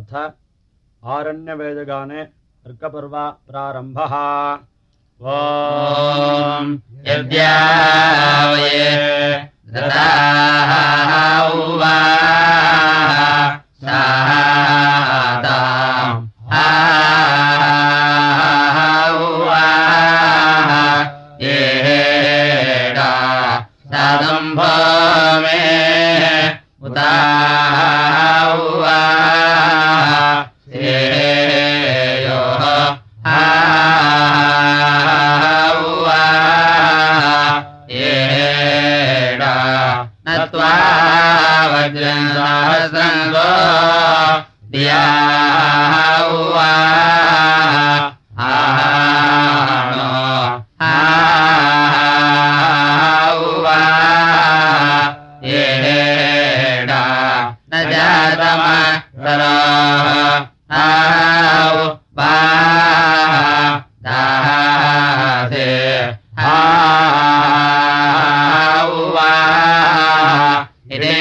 अथ आरण्यवेदगाने अर्कपर्व प्रारम्भः ॐ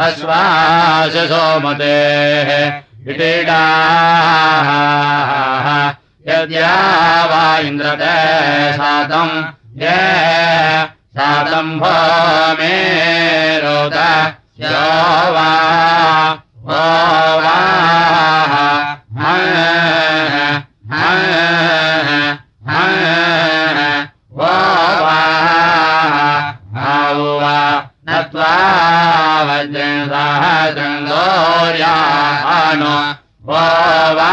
उवा सोमतेः विटीडा यद्या वा इन्द्रते सातम् ये सातम् भो मे रोद यो वा वा सोमते हाउ हाउ हाउ वा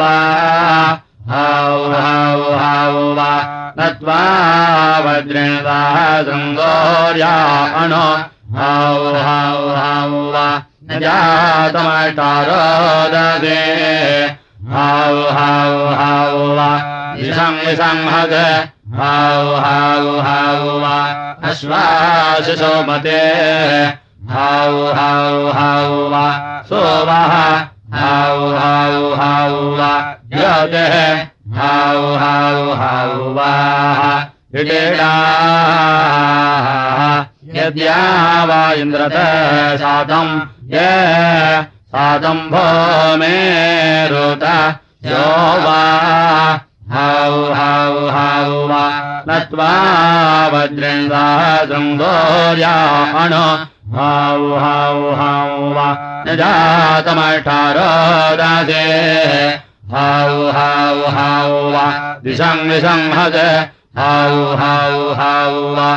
वा हाउ हाउ हाउ वा। नत्वा वज्रेणा शृङ्गोर्या अणो। हाउ हाउ हाउ वा। न जातमटारोदगे हाउ हाउ हाउ वा। विसंहग हाउ हाउ हाउ वा। अश्वासि सोमते हाउ हाउ हाउ वा सोमः। हाउ हाउ हाउ वा यदेः। हाउ हाउ हाउ वाः विडेडा यद्या वा इन्द्रत सातम् ये सातम् भो मे रोत यो वा। हौ हौ हौ वा नत्वा वज्रेन्द्रा शृङ्गोर्या अणु हौ हौ हौ वा न जातमठारो दासे हौ हौ हौ वा दिशं विसंहत हौ हौ हौ वा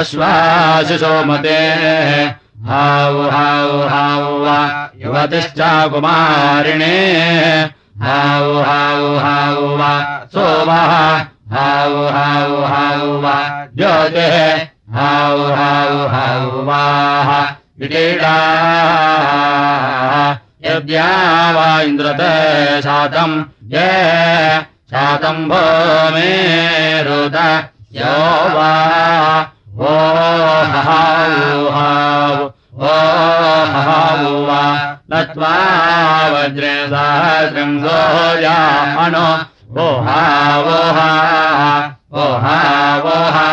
अश्वाशिशोमते हौ हौ हौ वा युवतिश्च कुमारिणे हौ हौ हौ वा सोमः हौ हौ हौ वा ज्योतिः हौ हौ हौ वाः विकीडा। यद्या वा इन्द्रते शातम् ये शातम् भो मे रुद यो वा ओ हौ ओ हौ वा। नत्वा वज्रे सहस्रम् सोया अणो ओ हा वो हा ओ हा वो हा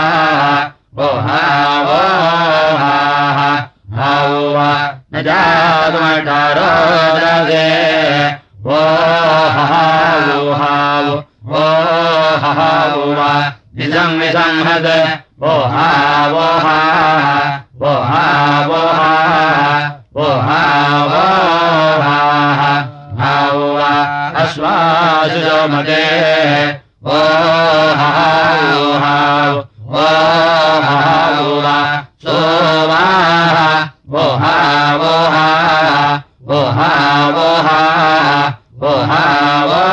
ओ हा वो हा हौ वा न जातमठारो दसे ओ हौ हौ ओ हौ वा निजं निसंहत ओ हा वो हा ओ हा वो हा ओ हा वो हा हौ वा अश्वासुजो मते ओ हौ हौ ओ हा वो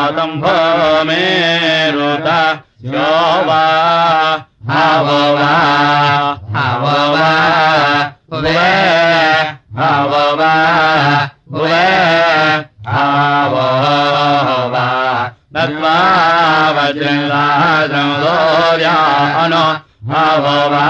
सातम् भो मे रुत यो वा हव वा हव वा हुवे हव वा हुवे हव वा। नत्वा वज्रङ्गाद्रङ्गोर्या अनु हव वा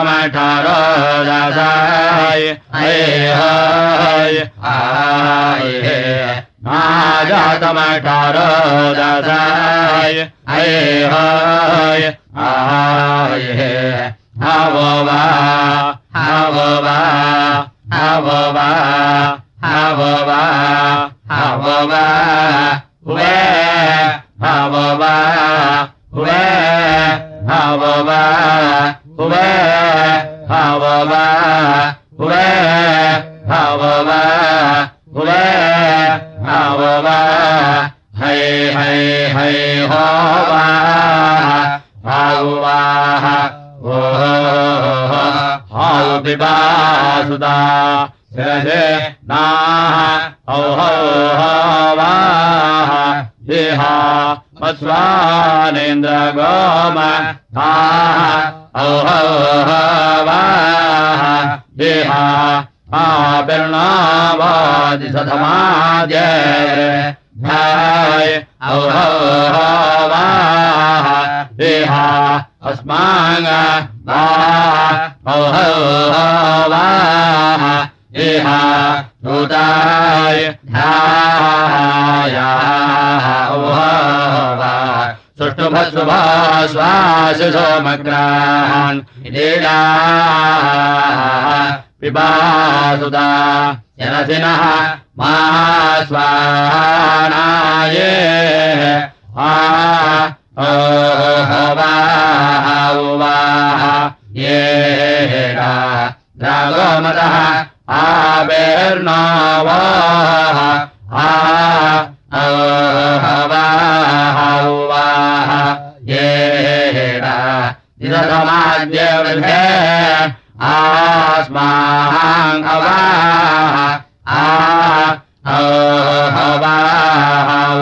आय नाजातमठारो दसाय हये हय। आय हव वा। हव वा। हव वा। हव वा। हव वा। हुवे हव वा। हुवे हव वा हुवे हव हुवे है है है हो वा भागुवाः ओ हौ नाः हौ देहा मत्स्वानेन्द्र गोम ताः औ हौ वाः देहा आपिर्णावादिसधमाद्य ध्याय औ हौ वाः देहा अस्माङ्ग वा औ हौ वाः देहा नूताय ध्यायाः औ हौ वा सुष्टुभस्वभा स्वासु सोमग्रान् मा स्वानाये आ उवाह ये रागोमतः आवेर्नावाः आ उवाह ये निरसमाद्यवृद्धे आस्माहं अवाह आ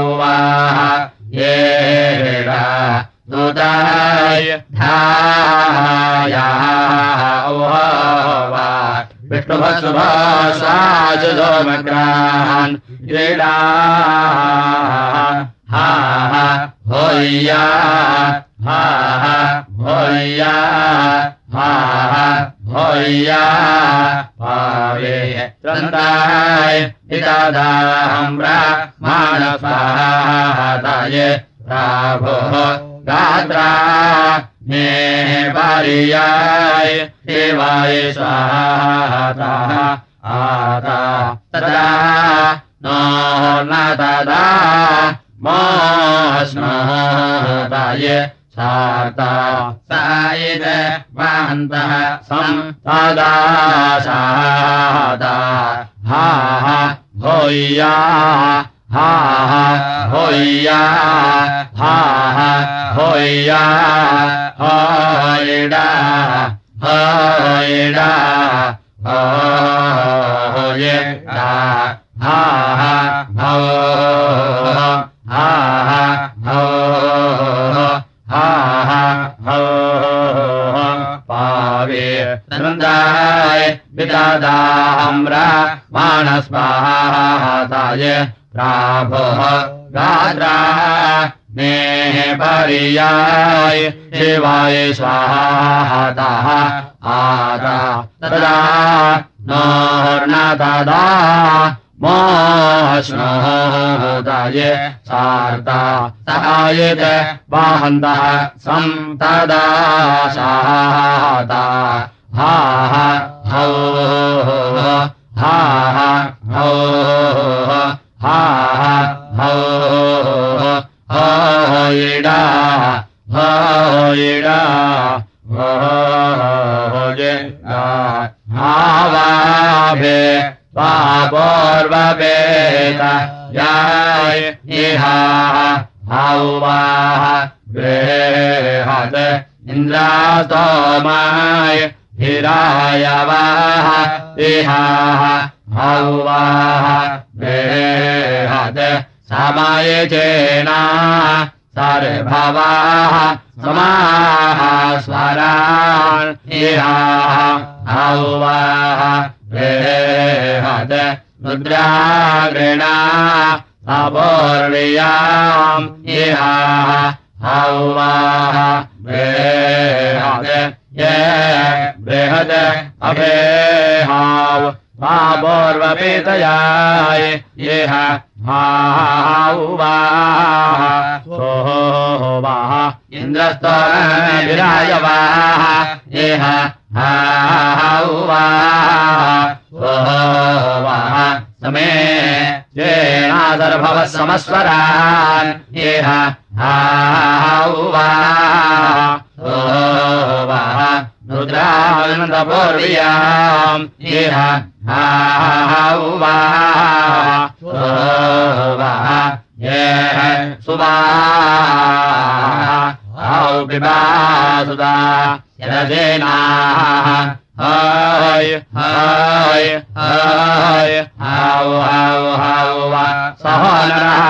उवाह ये दुदाय धाया उवा विष्णुभस्वभासाजुमग्रान् क्रीडा हा होय्या हा होय्या हा होय्या पावे त्रन्ताय मानस्वाहाताय प्राभोः गात्रा मे पार्याय देवाय स्वाहाताः आता तदा नो न तदा मोस्मताय साता सायित वान्तः सं तदा सादा हा होय्या हा होय्या हा होय्या होयडा हा हो हा हो पावे नन्दाय पितादाम्रा मानस्वाहाताय प्राभोः गात्रा मे पर्याय शिवाय स्वाहाताः आता तदा तदा मोष्णोदाय सार्ता सहायत वाहन्तः सं तदा साता हा हो हा हो हा हो होयडा होयडा होयडा हावाभे पापोर्ववेद याय इहा हौवाः इन्द्रास्तोमाय हिराय हौवाः बृहत् समाय चेना सर्भवाः समाः स्वरान् इहाः हौवाः बृहत् रुद्रागृणा अपूर्णियाम् इहाः हौवाः बृहत् ये बृहत् अभेहाव पापूर्वपेतयाय इह हावाः सोवाः इन्द्रस्तोरायवाः इह हावाः सोवाः समे येणादर्भवः समस्वरान्। इह हावाः सोवाः रुद्रानन्दपूर्व्याम्। इह हावाः ये सुवाः औ हाय हाय हाय हाउ हाउ हाउ सहो नरः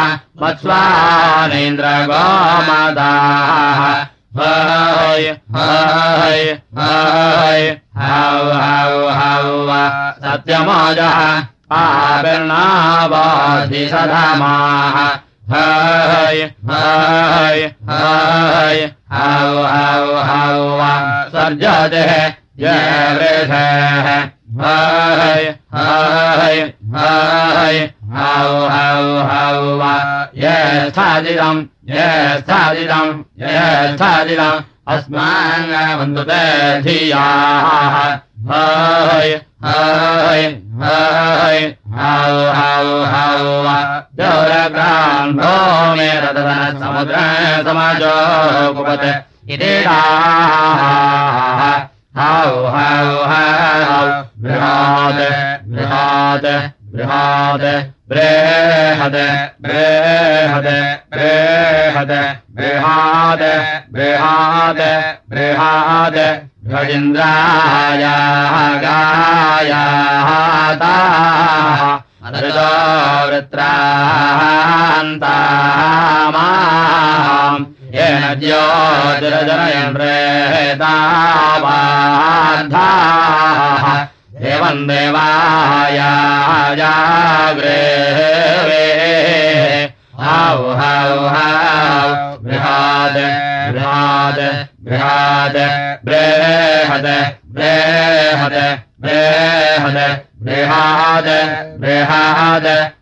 मत्स्वानेन्द्रगोमदाः हाय हाय hi how how how सत्यमोजः आविर्णावासि सधमाः hi hi hi how हाउ हाउ सर्जते ये वृषः हाय हाय hi how how how study अस्मान् बन्धुते धियाः। हाय हाय हाय हा हौ हौ दौरकान्धो मे र समुद्र समाजो समाजोपद इति बृहात्। बृहद बृहद बृहद बृहाद बृहाद बृहाद अदृतो वृत्रान्तामाम् येन ज्योतिरजनयन् प्रेतावाधाः देवाया गृहे हृहाद बृहाद गृहाद बृहद बृहद बृहद बृहद बृहद।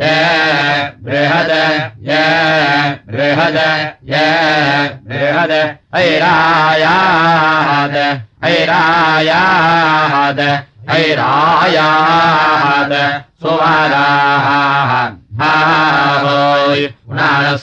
ये बृहद ये बृहद ये बृहद ऐरायाद ऐरायाद ऐरायाद सुवराः हावोय पुनरसमाधारायाः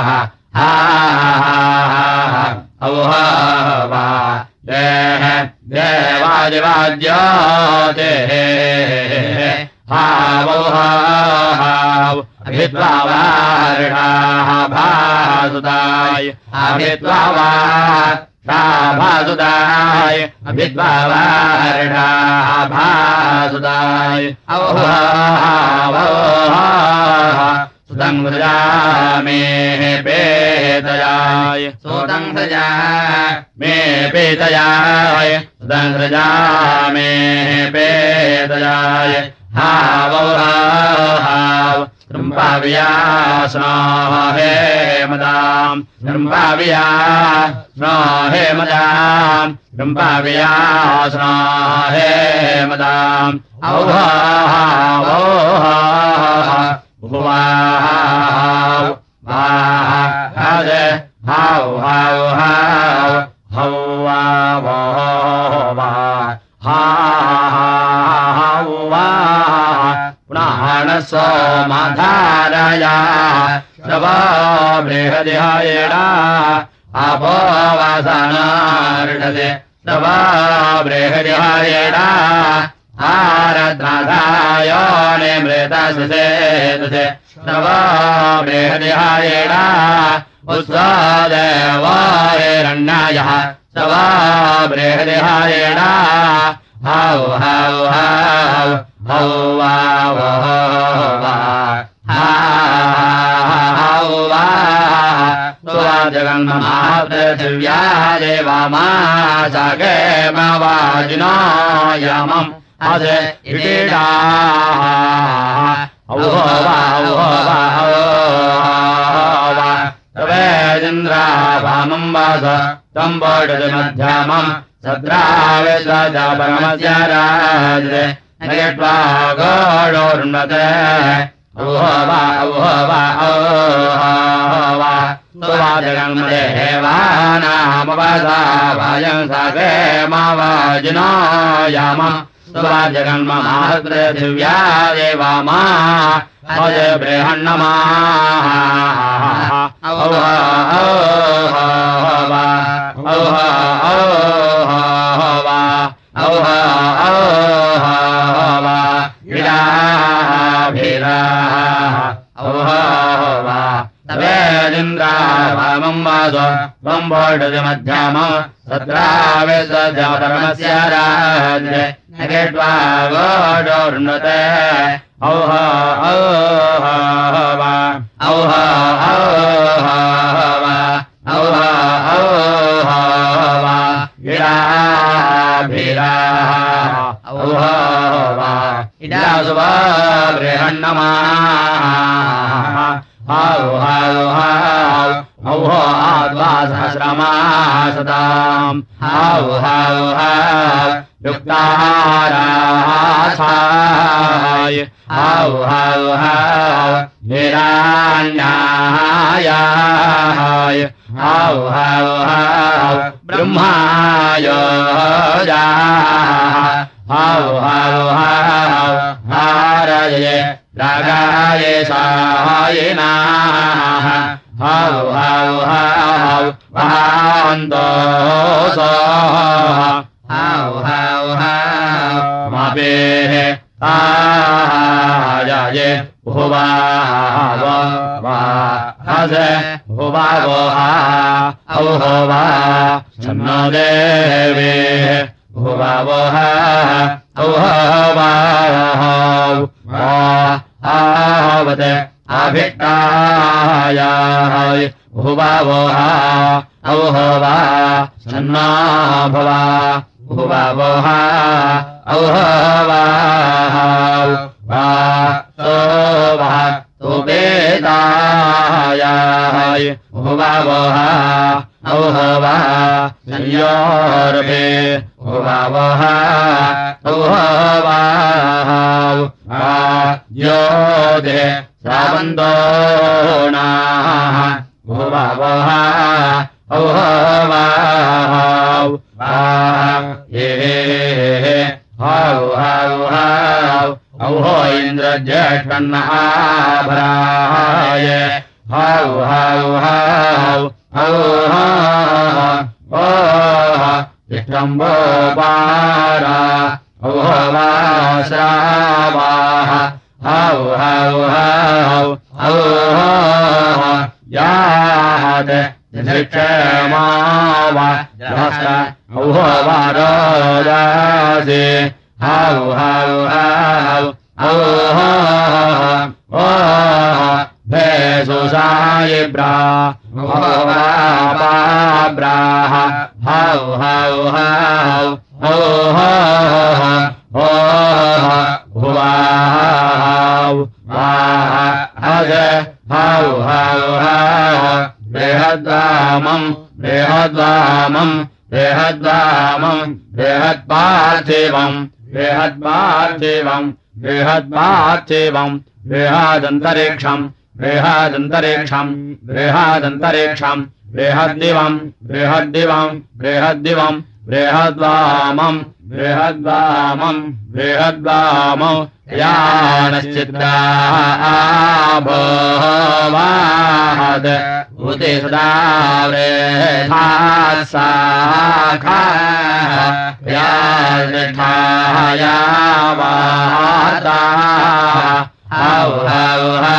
हे हा वो भासुदाय अभिद्वावा भासुदाय अभिद्वाढा भासुदाय ओ सुतङ्सजामे पेतयाय सुतङ्सजा मे पेतयाय सुतङ्सजामे पेतयाय हावौ हाव शृम्भाव्यासनाः हे मदाम्। शृम्भाव्या स्ना हे हे मदाम्। ह वा हा हाण समाधारया सवाहदारणा आपणे सवा बृहदारणा आरद्राधाय निमृतसुषेतुषे नवा बृहदिहायेण उत्सादेवायरण्यायः सवा बृहदिहायेण हौ हौ हौ हौ वा वा हौ वा। जगन्महापृथिव्या देवामा वे चन्द्रा वामम् वास कम्बाढल मध्याम सद्रा वेद जापकमध्या राज निर्मते ओहो वा वाह सु हेवानामवासा वायम् सागरे मा वाजनायाम जगन्म्याये वा मा अज बृहन्नमः ओ वामम् वासो त्वम् वोढति मध्यामम् तत्रावेशमस्य राज्ये नगेट्वा वोढोर्णते औह औह वा औह औह वा औह औह वा इडाभिराः औह वा इडासुवा बृहण्णमाः औह औह औह आद्वा सहस्रमा सदाम् औह औह युक्ताराय औह औह हिराण्याय औह औह ब्रह्माय औह औह हारये रागाय सायिनाः मापेः आहाये भुवाव वा छन्नो देवे औह वा आवत अभिक्तायाय भुवावो औह वा छन्ना भवा। भुवावो औह वा वा तो वा तो वेदायाय भुवावो औह वा संयोर्भे भुवावो औह वा योधे भुवावो औह वा ये हौ हौ हौ औहो इन्द्रज्येष्ठन्नाभराय हौ हौ हौ औ ओह तिष्ठम्बो हौ हौ हौ औ यात् क्षमा वा औह वा रोदासे हौ हौ हौ ओह भेषुषायिब्रा पाब्राः हौ हौ हौ औह वाह हज हौ हौ हौ बृहद्वामम् बृहद्वामम् बृहद्वामम् बृहत्पार्थिवम् बृहत्पार्थिवम् बृहत्पार्थिवम् बृहदन्तरिक्षम् बृहदन्तरिक्षम् बृहदन्तरिक्षम् बृहद्दिवम् बृहद्दिवम् बृहद्दिवम् बृहद्वामम् बृहद्वामम् बृहद्वामम् यानश्चित्राभोवाहद उते सदा वृथासाखा यानिष्ठाया वाता हौ हौ हौ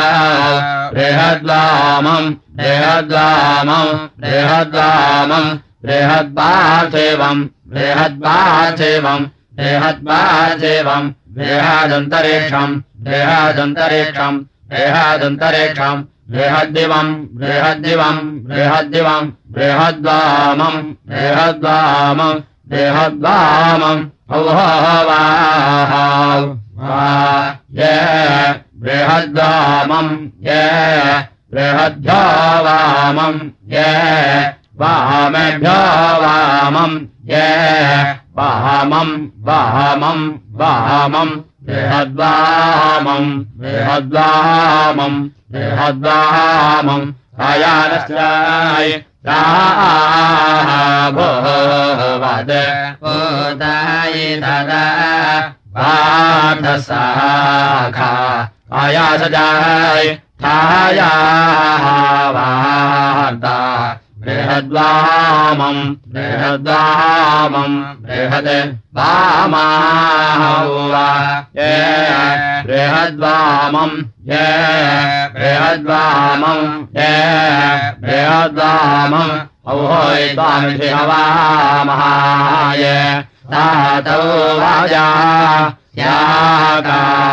बृहद्वामम् बृहद्वामम् बृहद्वामम् बृहद्पार्थिवम् बृहद्पार्थिवम् बृहद्पार्थिवम् बृहदन्तरिक्षम् बृहदन्तरिक्षम् बृहदन्तरिक्षम् बृहद्दिवम् बृहद्दिवम् बृहद्दिवम् बृहद्वामम् बृहद्वामम् बृहद्वामम् औहवाहाव ये बृहद्वामम् ये बृहद्भ्यो वामम् ये वामेभ्यो वामम् ये वामम् वामम् वामम् बृहद्वामम् बृहद्वामम् बृहद्वामम् अयानश्राय भोवद उदाय तदा पाठसाखा आयासजाय छाया वार्ता बृहद्वामम् बृहद्वामम् बृहद् वामाहुवा ये बृहद्वामम् ये बृहद्वामम् ये बृहद्वामम् औहोय त्वामिषि हवामहाय तातौ वाजा, याकाराः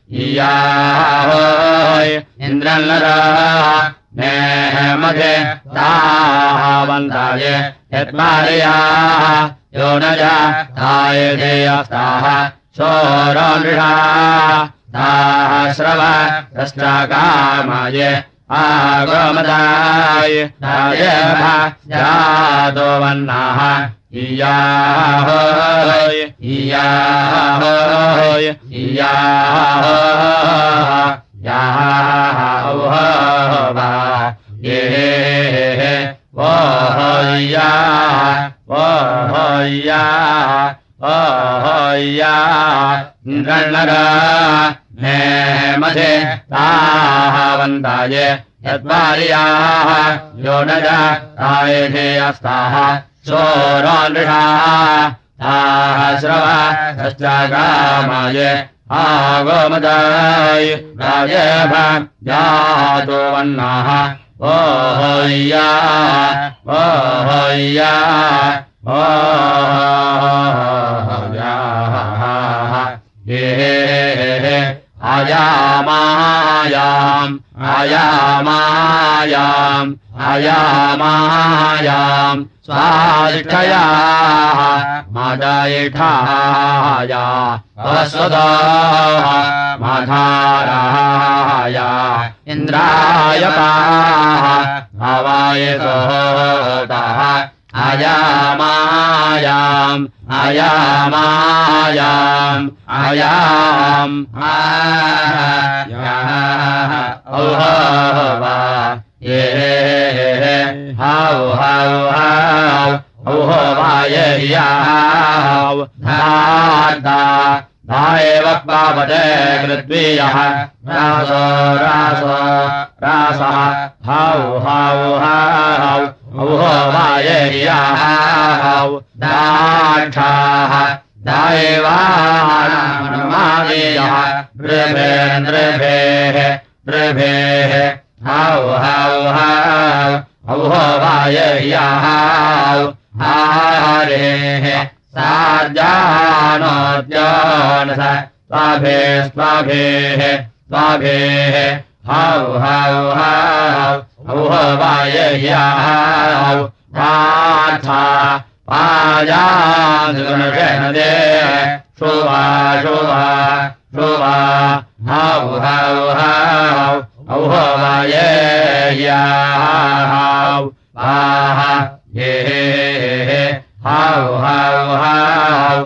इयाहोय इन्द्रन्नरा नेह मध्ये तावन्ताय यत्मार्याः यो न ताय धेयस्ताः शोरोनृषा ताः श्रव तष्टाकामाय आगमदाय जातो वन्नाः इयाहोः याः औहवा ये वोहया वोहया वोहया इन्द्रन्नरा मे मध्ये तावन्ताय यद्वार्याः यो न ताय सोरोनृषा ताः श्रव षष्टागामाय आगोमदाय राजभ जातो वन्नाः ओहोय्या ओहोय्या ओहोयाः ये आयामायाम् आयामायाम् आयामायाम्। स्वादिष्ठयाः मादायिठाया अस्वदाः माधाराया इन्द्रायपाः हवायतोताः आयामायाम् आयामायाम् आयाम् आयाः औहवा ये हाउ हाउ हाउ। औहो वायर्याव धाता धायेव पावते कृद्वीयः। रासो रासो रासः। हाउ हाउ हाउ औहो वायर्याव दाक्षाः दायेवानमादेयः नृभेन्द्रभेः नृभेः हाउ हाउ हाउ औहो वायर्याव हारेः सार्जानोद्यानस स्वाभे स्वाभेः स्वाभेः हौ हौ हौ औहो वायर्याव पाथा पाजानुगुणशनदे शुभा शुभा शुभा हौ हौ हौ हाउ हाउ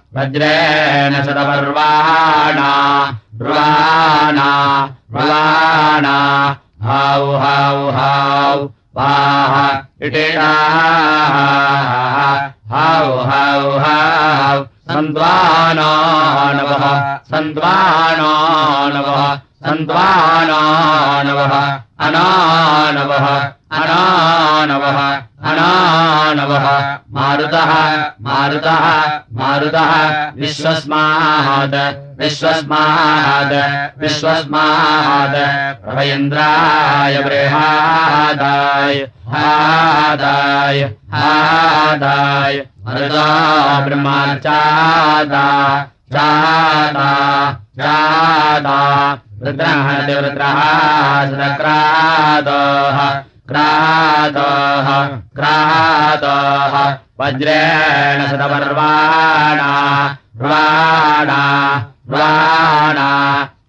वज्रेण शतपर्वाणा रुवाणा रुवाणा हौ हौ हौ वाह इटिणाः हौ हौ हौ सन्त्वानो नवः सन्त्वानो नवः सन्त्वानो नवः अनानवः अनानवः अनानवः मारुतः मारुतः मारुतः। विश्वस्माद विश्वस्माद विश्वस्माद प्रभयन्द्राय बृहादाय हादाय हादाय। मरुदा ब्रह्माचादा चादा चादा वृत्रहणति वृत्रः सुतक्रातोः क्रातोः क्रातोः वज्रेण सुतपर्वाणा र्वाणा र्वाणा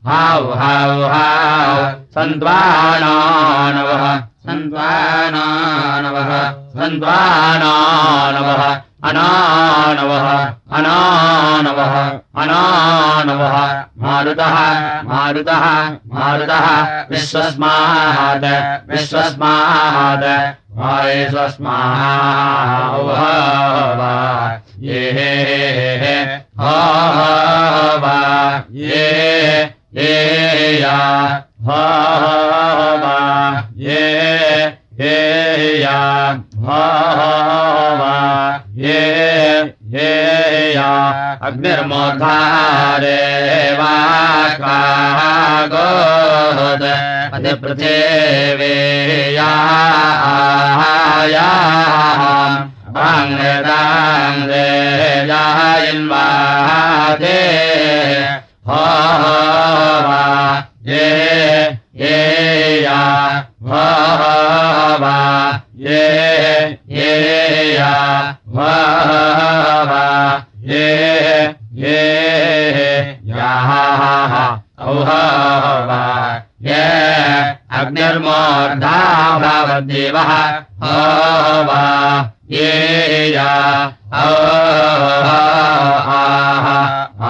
हौ हौ हौ सन्त्वाणानवः सन्त्वानानवः सन्त्वानानवः अनानवः अनानवः अनानवः। मारुतः मारुतः मारुतः। विश्वस्मात् वाये स्वस्माः ये हा ये या हा वा ये ये या हा वा ये ये या अग्निर्मोधारे वा गोद पृथिवे या अङ्गदाङ्गे जायन्वादे हो वा ये ये वा ये ये या हो वा ये ये वा ये अग्निर्मोर्धा भवद्देवः हो वा ये या आह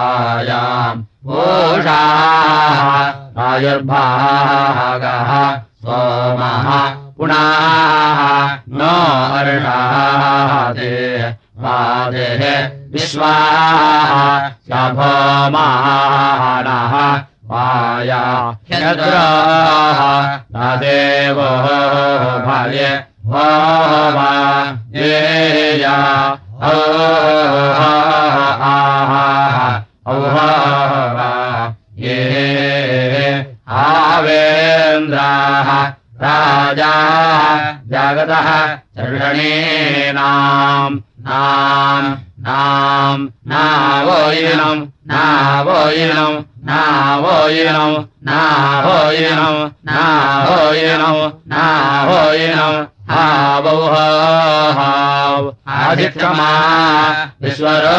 आयाम् ओषाः आयुर्भागः सोमः पुनाः नो अर्षादे वादेः विश्वाः शभोमानः वाया ह्यद्राः तदेवो भये हो वा ये या औ औह आवेन्द्राः राजा जगतः चर्षणीनाम् नाम् नाम् नावोयिनम् नावोयिनम् नावोयिनम् नावोयिनम् नावोयिनम् नावोयिनम् हावौह हाव आधिक्षमा विश्वरो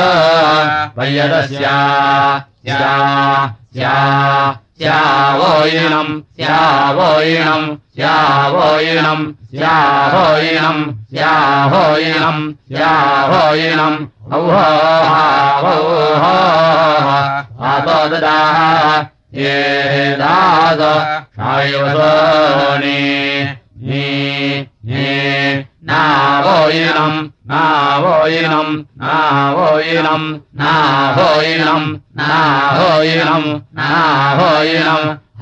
वयदस्या स्या स्या स्यावोयिनम् स्यावोयिनम् स्यावोयिनम् स्यावोयिनम् स्यावोयिनम् स्यावोयिनम् औह ददाः ये दास शायवसोनि नावोयिनम् नावोयिनम् नावोयिनम् नावोयिनम् नावोयिनम् नावोयिनम्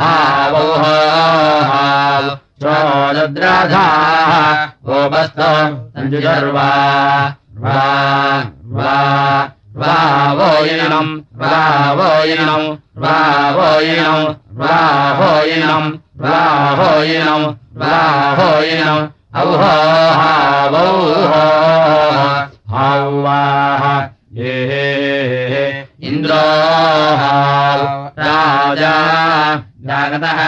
हावौह हाव श्रोदद्राधाः गोपस्थ सञ्जुगर्वा वा वा वावोयिनम् वावोयिनम् वावोयिनम् वावोयिनम् वावोयिनम् वावोयिनम् ये इन्द्रो राजा जागतः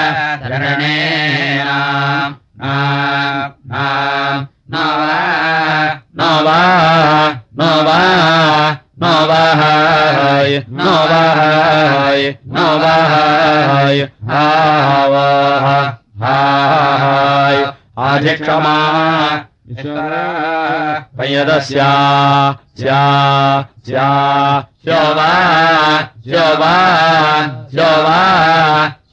नवाय नवाय हावः हाय आधिक्षमा पयदस्या स्या स्या शोवा शोवा शोवा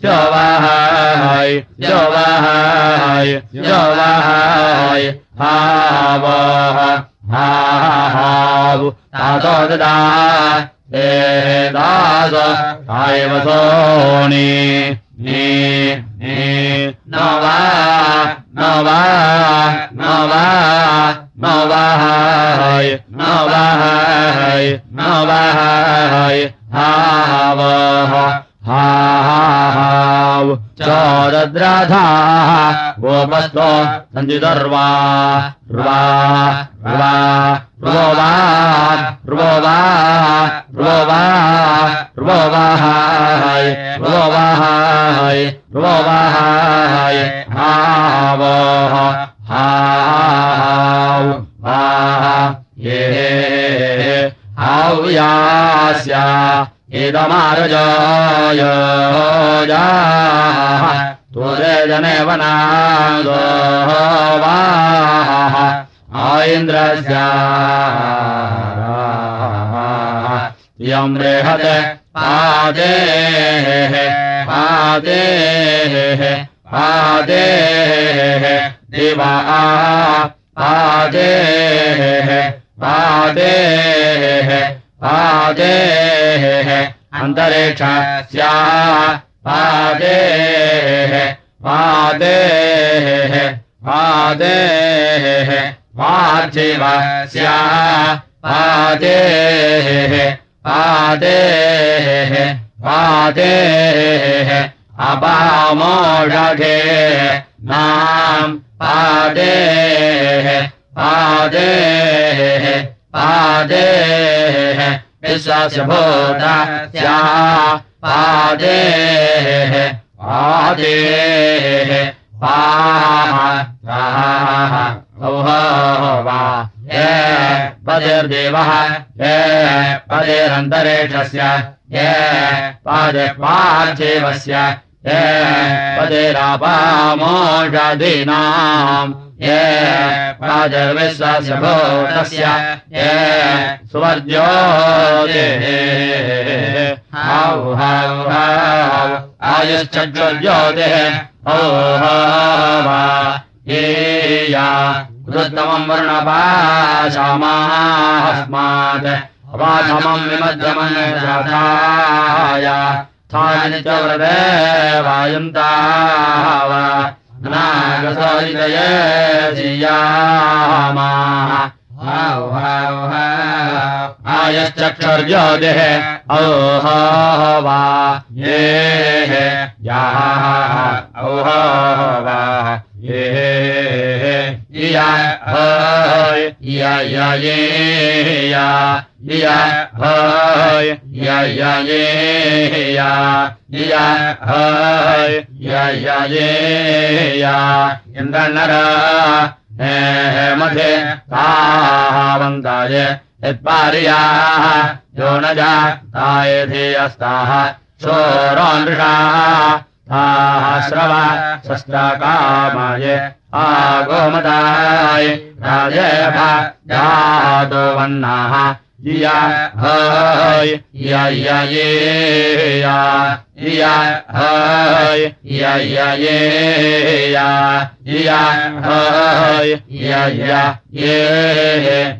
शोवाय शोवाय शोवाय हावः हाव तातो ददा हे दास आयव सोनि नी नी नवा नवा नवा नवाय नवाय नवाय हावः हाव चोदद्राधाः गोपस्तो सञ्जितर्वा र्वा र्वा ृवो वा ृवो वा ृवो वा ृवो वाहाय ृवो वाहाय ृवो वाहाय वोः हा वा ये आव्यास्या इदमारजाय तुरे नागो वा आइन्द्रस्या बृहत् पादेः पादेः पादेः दिवा पादेः पादेः पादेः अन्तरिक्षस्या पादेः पादेः पादेः पार्थिवस्या पादेः पादेः पादेः अपामोषधे नाम् पादेः पादेः पादेः विश्वस्य भूतस्या पादेः पादेः पाः ये पदेर्देवः ये पदेरन्तरेक्षस्य पादे पार्थिवस्य ये पदेरापामोषधीनाम् ये पादर्विश्वस्य भूतस्य ये सुवर्ज्योते। हौ हौ हौ आयुश्चज्योतिः ओ वा येया कृतमम् वर्णपाशामास्मात्। अपाशमम् विमध्यमन् जाताय स्थानि च व्रते हौ हौ आयश्चक्षुर्ज्योतिः औह वा ये याः इया हय इया या ये या इया हय इया या ये या इया हय इया या ये या इन्द्रनरा हे मध्ये तावन्ताय यत्पार्याः यो न जाताय धियस्ताः शोरोनृषाः ताः श्रव शस्त्रकामाय आगोमदाय राजेभ जातो वन्नाः इया हय इया इया ये या इया हय इया इया ये या इया हय इया इया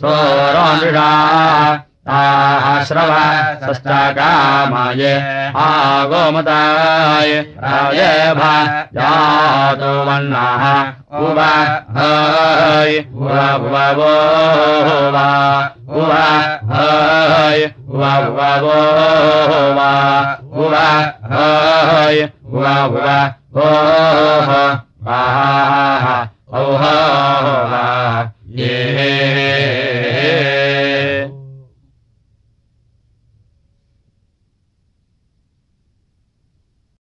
सोरोनृषाः ताः श्रव शस्त्रकामाय आगोमताय राजेभ जातो वन्नाः उव हय उव उव वो वा उव हय उव उव वो वा उव हय उव उव वो वाः औह